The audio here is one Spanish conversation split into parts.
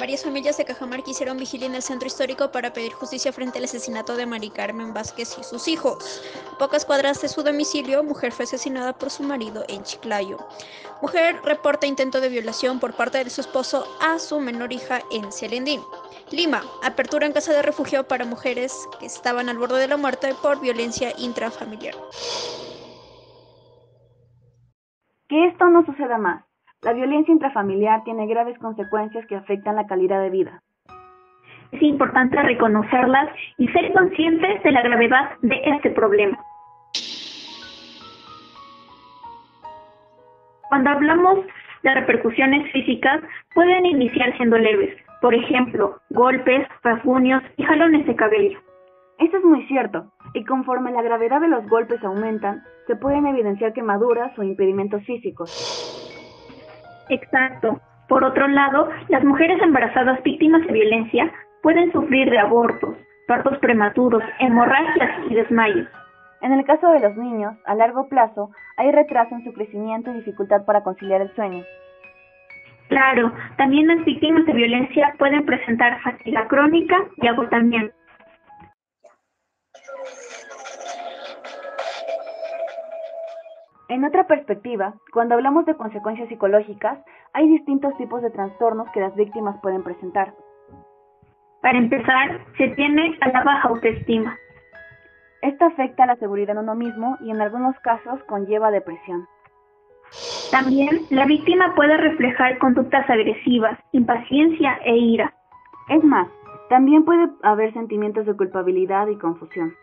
Varias familias de Cajamarca hicieron vigilia en el centro histórico para pedir justicia frente al asesinato de Mari Carmen Vázquez y sus hijos. Pocas cuadras de su domicilio, mujer fue asesinada por su marido en Chiclayo. Mujer reporta intento de violación por parte de su esposo a su menor hija en Celendín. Lima, apertura en casa de refugio para mujeres que estaban al borde de la muerte por violencia intrafamiliar. Que esto no suceda más. La violencia intrafamiliar tiene graves consecuencias que afectan la calidad de vida. Es importante reconocerlas y ser conscientes de la gravedad de este problema. Cuando hablamos de repercusiones físicas, pueden iniciar siendo leves, por ejemplo, golpes, rasguños y jalones de cabello. Esto es muy cierto, y conforme la gravedad de los golpes aumentan, se pueden evidenciar quemaduras o impedimentos físicos. Exacto. Por otro lado, las mujeres embarazadas víctimas de violencia pueden sufrir de abortos, partos prematuros, hemorragias y desmayos. En el caso de los niños, a largo plazo, hay retraso en su crecimiento y dificultad para conciliar el sueño. Claro, también las víctimas de violencia pueden presentar fatiga crónica y agotamiento. En otra perspectiva, cuando hablamos de consecuencias psicológicas, hay distintos tipos de trastornos que las víctimas pueden presentar. Para empezar, se tiene a la baja autoestima. Esta afecta a la seguridad en uno mismo y en algunos casos conlleva depresión. También la víctima puede reflejar conductas agresivas, impaciencia e ira. Es más, también puede haber sentimientos de culpabilidad y confusión.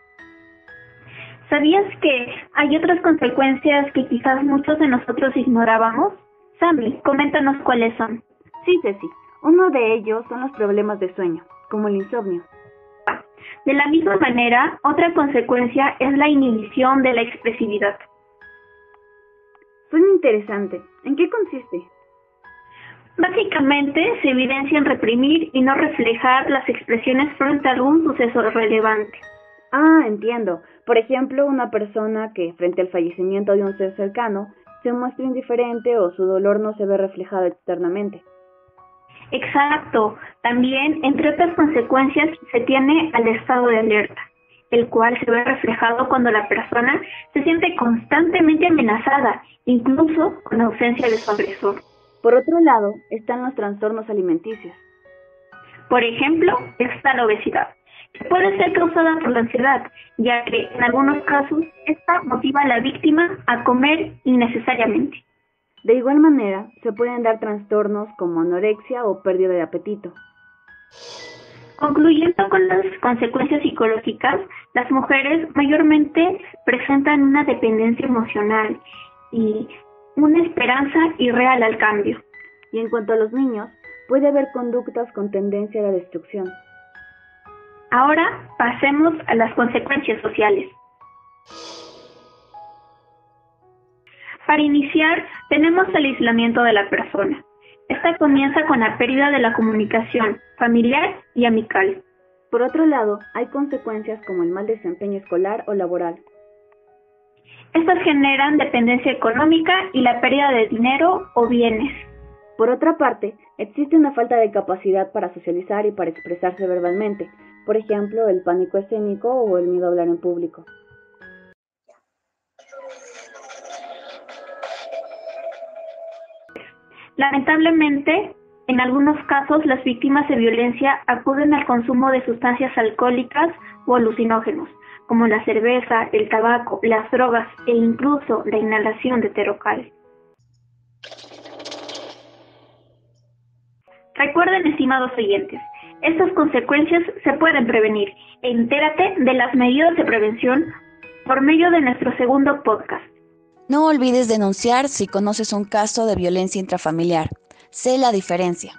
¿Sabías que hay otras consecuencias que quizás muchos de nosotros ignorábamos? Sammy, coméntanos cuáles son. Sí, Ceci. Uno de ellos son los problemas de sueño, como el insomnio. De la misma manera, otra consecuencia es la inhibición de la expresividad. Suena interesante. ¿En qué consiste? Básicamente se evidencia en reprimir y no reflejar las expresiones frente a algún suceso relevante. Ah, entiendo. Por ejemplo, una persona que, frente al fallecimiento de un ser cercano, se muestra indiferente o su dolor no se ve reflejado externamente. Exacto. También, entre otras consecuencias, se tiene al estado de alerta, el cual se ve reflejado cuando la persona se siente constantemente amenazada, incluso con ausencia de su agresor. Por otro lado, están los trastornos alimenticios. Por ejemplo, está la obesidad puede ser causada por la ansiedad, ya que en algunos casos esta motiva a la víctima a comer innecesariamente. De igual manera, se pueden dar trastornos como anorexia o pérdida de apetito. Concluyendo con las consecuencias psicológicas, las mujeres mayormente presentan una dependencia emocional y una esperanza irreal al cambio. Y en cuanto a los niños, puede haber conductas con tendencia a la destrucción. Ahora pasemos a las consecuencias sociales. Para iniciar, tenemos el aislamiento de la persona. Esta comienza con la pérdida de la comunicación familiar y amical. Por otro lado, hay consecuencias como el mal desempeño escolar o laboral. Estas generan dependencia económica y la pérdida de dinero o bienes. Por otra parte, existe una falta de capacidad para socializar y para expresarse verbalmente, por ejemplo, el pánico escénico o el miedo a hablar en público. Lamentablemente, en algunos casos las víctimas de violencia acuden al consumo de sustancias alcohólicas o alucinógenos, como la cerveza, el tabaco, las drogas e incluso la inhalación de terocal. Recuerden, estimados oyentes, estas consecuencias se pueden prevenir. Entérate de las medidas de prevención por medio de nuestro segundo podcast. No olvides denunciar si conoces un caso de violencia intrafamiliar. Sé la diferencia.